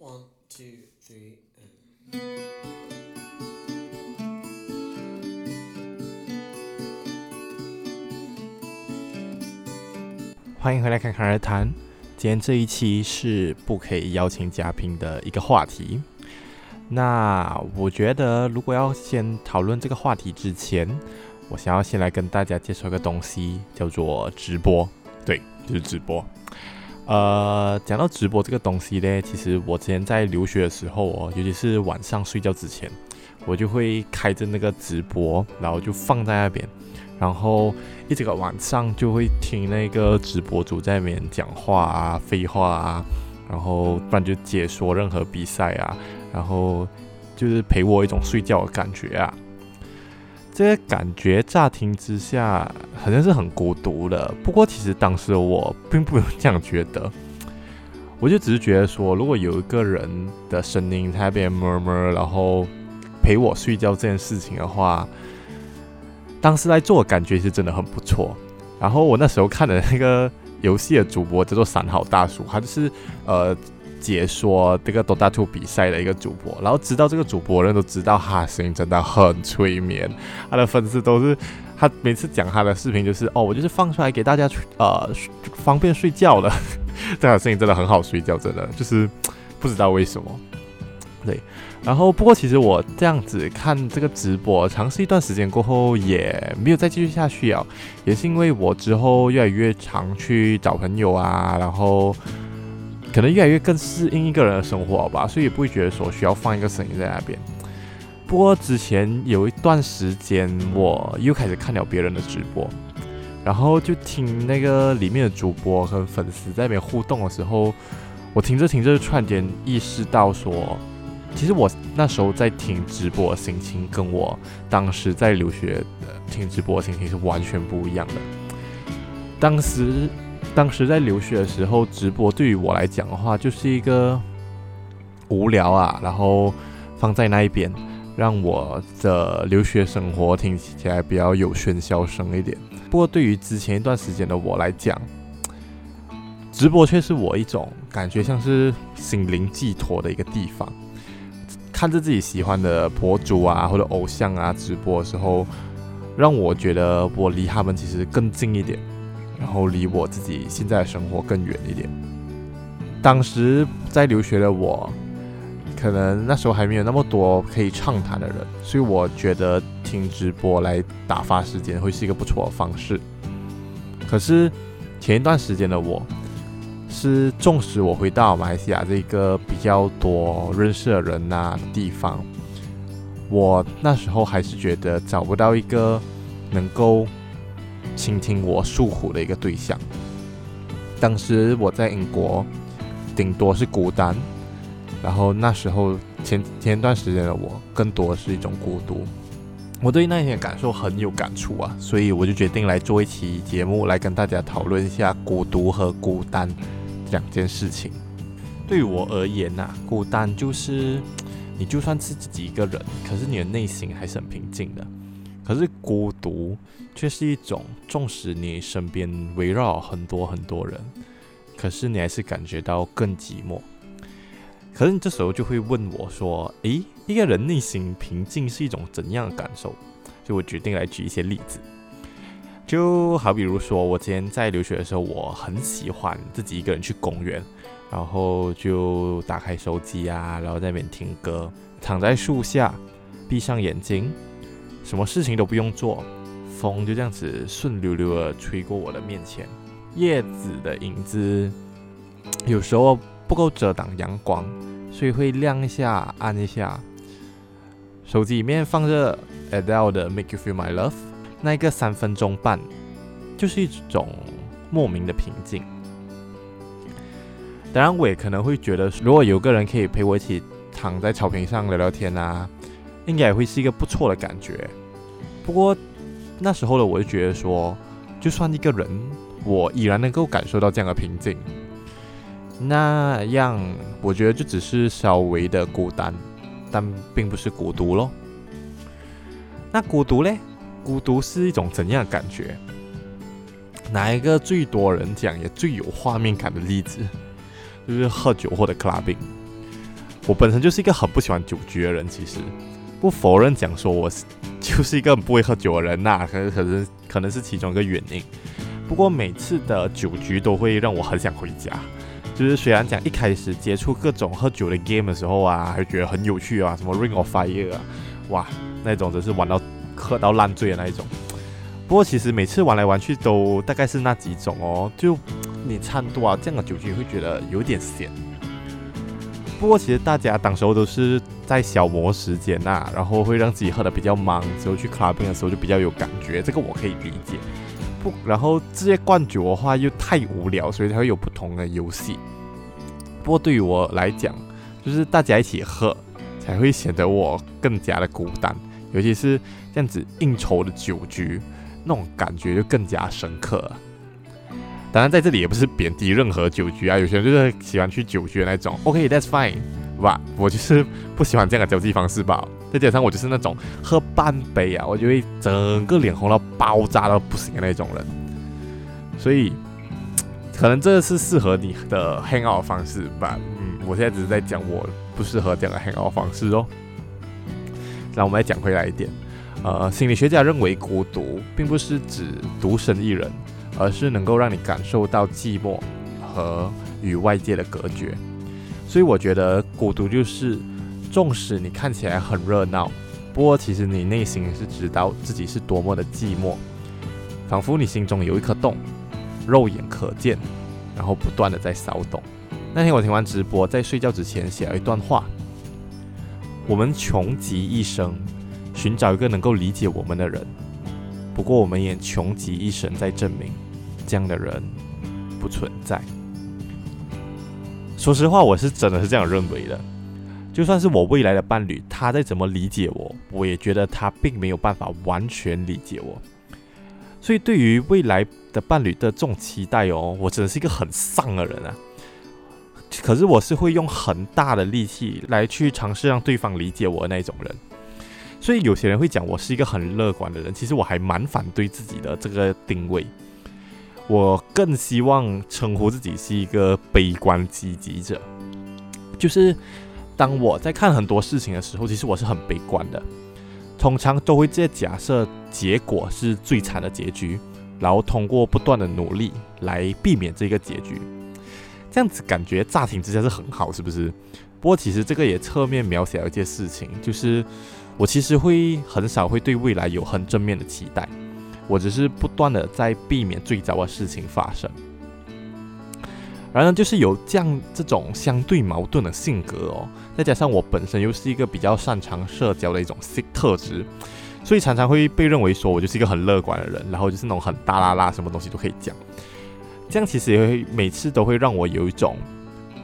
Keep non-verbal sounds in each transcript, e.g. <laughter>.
One, two, three, and... 欢迎回来，侃侃而谈。今天这一期是不可以邀请嘉宾的一个话题。那我觉得，如果要先讨论这个话题之前，我想要先来跟大家介绍一个东西，叫做直播。对，就是直播。呃，讲到直播这个东西呢，其实我之前在留学的时候哦，尤其是晚上睡觉之前，我就会开着那个直播，然后就放在那边，然后一整个晚上就会听那个直播主在那边讲话啊、废话啊，然后不然就解说任何比赛啊，然后就是陪我一种睡觉的感觉啊。这个感觉乍听之下好像是很孤独的，不过其实当时我并不这样觉得，我就只是觉得说，如果有一个人的声音在那边 murmur，然后陪我睡觉这件事情的话，当时来做感觉是真的很不错。然后我那时候看的那个游戏的主播叫做三好大叔，他就是呃。解说这个 Dota 2比赛的一个主播，然后知道这个主播的人都知道，他声音真的很催眠，他的粉丝都是他每次讲他的视频就是哦，我就是放出来给大家呃方便睡觉的，这样的声音真的很好睡觉，真的就是不知道为什么。<laughs> 对，然后不过其实我这样子看这个直播，尝试一段时间过后也没有再继续下去啊，也是因为我之后越来越常去找朋友啊，然后。可能越来越更适应一个人的生活吧，所以也不会觉得说需要放一个声音在那边。不过之前有一段时间，我又开始看了别人的直播，然后就听那个里面的主播和粉丝在那边互动的时候，我听着听着，突然间意识到说，其实我那时候在听直播的心情，跟我当时在留学听直播的心情是完全不一样的。当时。当时在留学的时候，直播对于我来讲的话，就是一个无聊啊，然后放在那一边，让我的留学生活听起来比较有喧嚣声一点。不过对于之前一段时间的我来讲，直播却是我一种感觉像是心灵寄托的一个地方。看着自己喜欢的博主啊，或者偶像啊直播的时候，让我觉得我离他们其实更近一点。然后离我自己现在的生活更远一点。当时在留学的我，可能那时候还没有那么多可以畅谈的人，所以我觉得听直播来打发时间会是一个不错的方式。可是前一段时间的我，是纵使我回到马来西亚这个比较多认识的人呐地方，我那时候还是觉得找不到一个能够。倾听我诉苦的一个对象。当时我在英国，顶多是孤单。然后那时候前前段时间的我，更多的是一种孤独。我对那一天感受很有感触啊，所以我就决定来做一期节目，来跟大家讨论一下孤独和孤单两件事情。对于我而言呐、孤单就是你就算是自己一个人，可是你的内心还是很平静的。可是孤独却是一种，纵使你身边围绕很多很多人，可是你还是感觉到更寂寞。可是你这时候就会问我说：“诶，一个人内心平静是一种怎样的感受？”就我决定来举一些例子，就好比如说，我之前在留学的时候，我很喜欢自己一个人去公园，然后就打开手机啊，然后在那边听歌，躺在树下，闭上眼睛。什么事情都不用做，风就这样子顺溜溜的吹过我的面前，叶子的影子 <tsk> 有时候不够遮挡阳光，所以会亮一下暗一下。手机里面放着 Adele 的 Make You Feel My Love，那一个三分钟半就是一种莫名的平静。当然，我也可能会觉得，如果有个人可以陪我一起躺在草坪上聊聊天啊。应该也会是一个不错的感觉。不过那时候的我就觉得说，就算一个人，我依然能够感受到这样的平静。那样我觉得就只是稍微的孤单，但并不是孤独咯。那孤独嘞？孤独是一种怎样的感觉？哪一个最多人讲也最有画面感的例子，就是喝酒或者 clubbing。我本身就是一个很不喜欢酒局的人，其实不否认讲说我 <laughs> 就是一个很不会喝酒的人呐、可是可是可能是其中一个原因。不过每次的酒局都会让我很想回家。就是虽然讲一开始接触各种喝酒的 game 的时候啊，还觉得很有趣啊，什么 Ring of Fire 啊，哇，那种真是玩到喝到烂醉的那一种。不过其实每次玩来玩去都大概是那几种哦，就你差不多啊，这样的酒局会觉得有点咸。不过其实大家当时候都是在消磨时间呐、啊，然后会让自己喝得比较忙，之后去 clubbing 的时候就比较有感觉，这个我可以理解。不，然后这些灌酒的话又太无聊，所以才会有不同的游戏。不过对于我来讲，就是大家一起喝，才会显得我更加的孤单，尤其是这样子应酬的酒局，那种感觉就更加深刻了。当然，在这里也不是贬低任何酒局啊，有些人就是喜欢去酒局的那种。OK，that's fine，哇，我就是不喜欢这样的交际方式吧。再加上我就是那种喝半杯啊，我就会整个脸红到爆炸到不行的那种人。所以，可能这是适合你的 hang out 方式吧。嗯，我现在只是在讲我不适合这样的 hang out 方式哦。那我们来讲回来一点，呃，心理学家认为孤独并不是指独身一人。而是能够让你感受到寂寞和与外界的隔绝，所以我觉得孤独就是，纵使你看起来很热闹，不过其实你内心是知道自己是多么的寂寞，仿佛你心中有一颗洞，肉眼可见，然后不断的在骚动。那天我听完直播，在睡觉之前写了一段话：我们穷极一生，寻找一个能够理解我们的人，不过我们也穷极一生在证明。这样的人不存在。说实话，我是真的是这样认为的。就算是我未来的伴侣，他再怎么理解我，我也觉得他并没有办法完全理解我。所以，对于未来的伴侣的这种期待哦，我真的是一个很丧的人啊。可是，我是会用很大的力气来去尝试让对方理解我的那种人。所以，有些人会讲我是一个很乐观的人，其实我还蛮反对自己的这个定位。我更希望称呼自己是一个悲观积极者，就是当我在看很多事情的时候，其实我是很悲观的，通常都会在假设结果是最惨的结局，然后通过不断的努力来避免这个结局，这样子感觉乍听之下是很好，是不是？不过其实这个也侧面描写了一件事情，就是我其实会很少会对未来有很正面的期待。我只是不断的在避免最糟的事情发生，然而就是有这样这种相对矛盾的性格哦，再加上我本身又是一个比较擅长社交的一种性特质，所以常常会被认为说我就是一个很乐观的人，然后就是那种很大啦啦，什么东西都可以讲。这样其实也会每次都会让我有一种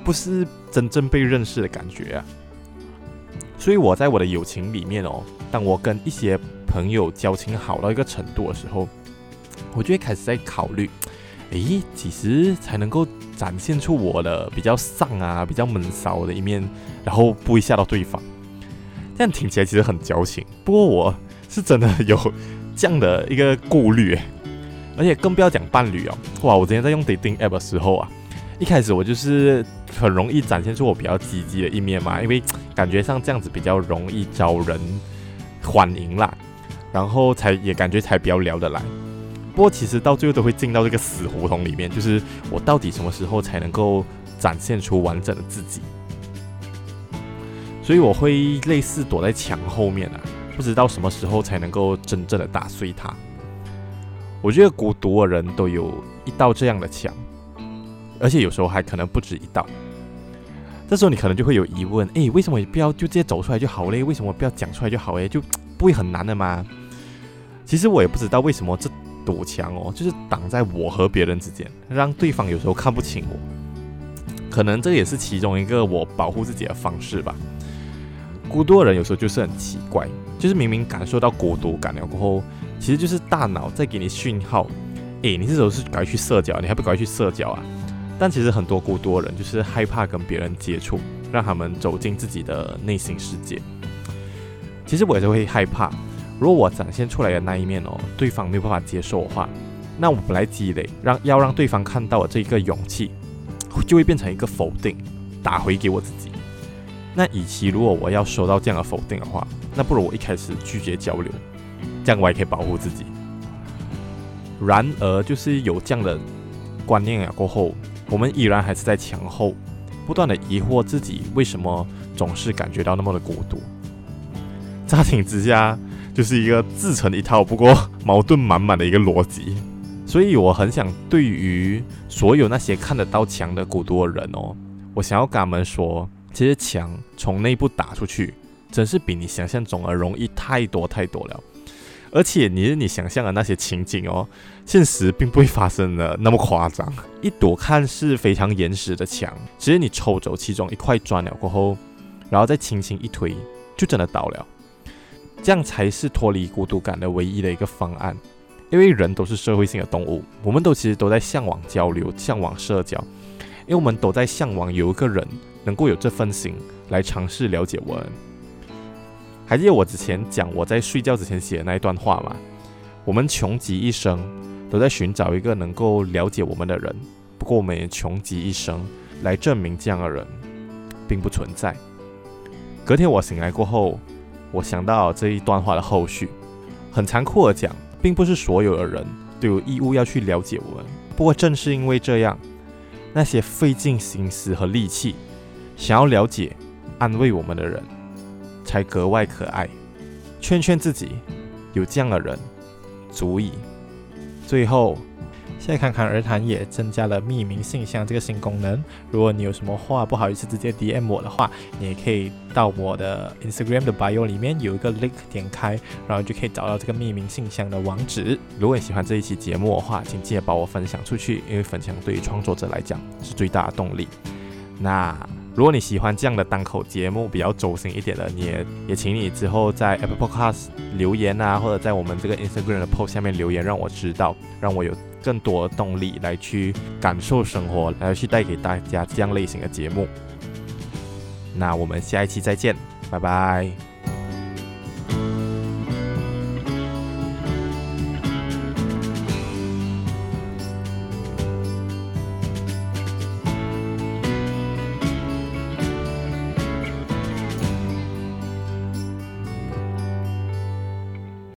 不是真正被认识的感觉啊。所以我在我的友情里面哦，当我跟一些朋友交情好到一个程度的时候，我就会开始在考虑，诶，几时才能够展现出我的比较丧啊、比较闷骚的一面，然后不会吓到对方。这样听起来其实很矫情，不过我是真的有这样的一个顾虑，而且更不要讲伴侣哦。哇，我之前在用 dating app 的时候啊，一开始我就是很容易展现出我比较积极的一面嘛，因为感觉上这样子比较容易招人欢迎啦。然后才也感觉才比较聊得来，不过其实到最后都会进到这个死胡同里面，就是我到底什么时候才能够展现出完整的自己？所以我会类似躲在墙后面啊，不知道什么时候才能够真正的打碎它。我觉得孤独的人都有一道这样的墙，而且有时候还可能不止一道。这时候你可能就会有疑问：诶，为什么不要就直接走出来就好嘞？为什么不要讲出来就好嘞？就不会很难的吗？其实我也不知道为什么这堵墙哦，就是挡在我和别人之间，让对方有时候看不清我。可能这也是其中一个我保护自己的方式吧。孤独的人有时候就是很奇怪，就是明明感受到孤独感了过后，其实就是大脑在给你讯号，诶，你这时候是该去社交，你还不该去社交啊？但其实很多孤独的人就是害怕跟别人接触，让他们走进自己的内心世界。其实我也是会害怕。如果我展现出来的那一面哦，对方没有办法接受的话，那我本来积累让要让对方看到的这一个勇气，就会变成一个否定，打回给我自己。那与其如果我要收到这样的否定的话，那不如我一开始拒绝交流，这样我也可以保护自己。然而，就是有这样的观念啊，过后我们依然还是在墙后不断的疑惑自己为什么总是感觉到那么的孤独。乍听之下，就是一个自成一套，不过矛盾满满的一个逻辑。所以我很想对于所有那些看得到墙的孤独的人哦，我想要跟他们说。其实墙从内部打出去，真是比你想象中的容易太多太多了。而且你是你想象的那些情景哦，现实并不会发生的那么夸张。一堵看似非常严实的墙，只是你抽走其中一块砖了过后，然后再轻轻一推，就真的倒了。这样才是脱离孤独感的唯一的一个方案。因为人都是社会性的动物，我们都其实都在向往交流，向往社交，因为我们都在向往有一个人。能够有这份心来尝试了解我们，还记得我之前讲我在睡觉之前写的那一段话吗？我们穷极一生都在寻找一个能够了解我们的人，不过我们也穷极一生来证明这样的人并不存在。隔天我醒来过后，我想到这一段话的后续，很残酷的讲，并不是所有的人都有义务要去了解我们。不过正是因为这样，那些费尽心思和力气。想要了解、安慰我们的人，才格外可爱。劝劝自己，有这样的人，足矣。最后，现在侃侃而谈也增加了匿名信箱这个新功能。如果你有什么话不好意思直接 DM 我的话，你也可以到我的 Instagram 的 bio 里面有一个 link 点开，然后就可以找到这个匿名信箱的网址。如果你喜欢这一期节目的话，请记得把我分享出去，因为分享对于创作者来讲是最大的动力。那。如果你喜欢这样的单口节目，比较走心一点的，你也也请你之后在 Apple Podcast 留言啊，或者在我们这个 Instagram 的 post 下面留言，让我知道，让我有更多的动力来去感受生活，来去带给大家这样类型的节目。那我们下一期再见，拜拜。